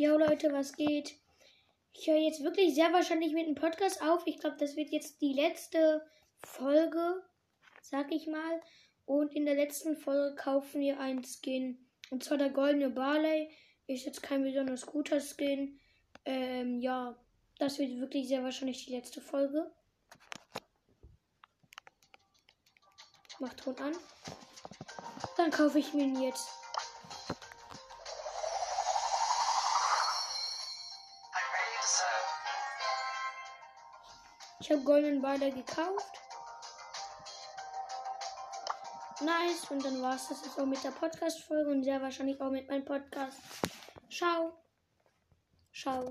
Jo Leute, was geht? Ich höre jetzt wirklich sehr wahrscheinlich mit dem Podcast auf. Ich glaube, das wird jetzt die letzte Folge, sag ich mal. Und in der letzten Folge kaufen wir einen Skin. Und zwar der goldene Barley. Ist jetzt kein besonders guter Skin. Ähm, ja, das wird wirklich sehr wahrscheinlich die letzte Folge. Macht Ton an. Dann kaufe ich mir ihn jetzt. Ich habe goldenen Baller gekauft. Nice. Und dann war es das jetzt auch mit der Podcast-Folge und sehr wahrscheinlich auch mit meinem Podcast. Ciao. Ciao.